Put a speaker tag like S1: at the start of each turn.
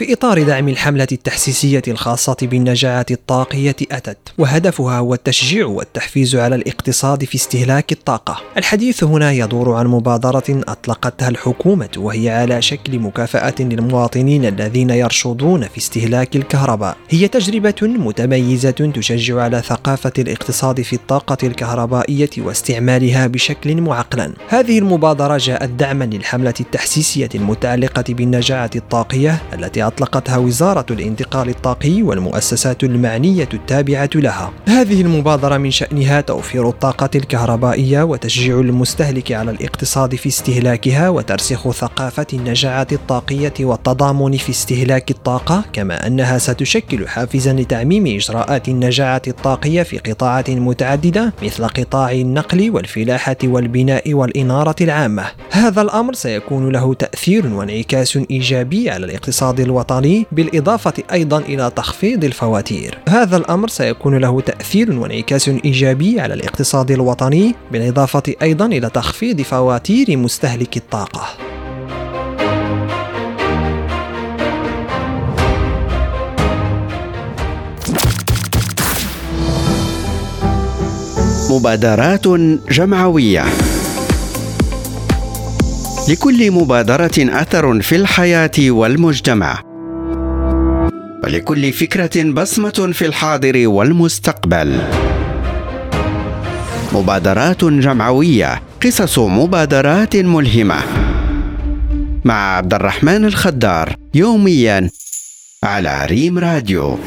S1: في إطار دعم الحملة التحسيسية الخاصة بالنجاعات الطاقية أتت وهدفها هو التشجيع والتحفيز على الاقتصاد في استهلاك الطاقة. الحديث هنا يدور عن مبادرة أطلقتها الحكومة وهي على شكل مكافأة للمواطنين الذين يرشدون في استهلاك الكهرباء. هي تجربة متميزة تشجع على ثقافة الاقتصاد في الطاقة الكهربائية واستعمالها بشكل معقلا. هذه المبادرة جاءت دعما للحملة التحسيسية المتعلقة بالنجاعة الطاقية التي أطلقتها وزارة الانتقال الطاقي والمؤسسات المعنية التابعة لها. هذه المبادرة من شأنها توفير الطاقة الكهربائية وتشجيع المستهلك على الاقتصاد في استهلاكها وترسيخ ثقافة النجاعة الطاقية والتضامن في استهلاك الطاقة، كما أنها ستشكل حافزا لتعميم إجراءات النجاعة الطاقية في قطاعات متعددة مثل قطاع النقل والفلاحة والبناء والإنارة العامة. هذا الأمر سيكون له تأثير وانعكاس إيجابي على الاقتصاد الوطني الوطني بالإضافة أيضا إلى تخفيض الفواتير. هذا الأمر سيكون له تأثير وانعكاس إيجابي على الاقتصاد الوطني بالإضافة أيضا إلى تخفيض فواتير مستهلك الطاقة.
S2: مبادرات جمعوية. لكل مبادرة أثر في الحياة والمجتمع. ولكل فكرة بصمة في الحاضر والمستقبل. مبادرات جمعوية قصص مبادرات ملهمة. مع عبد الرحمن الخدار يوميا على ريم راديو.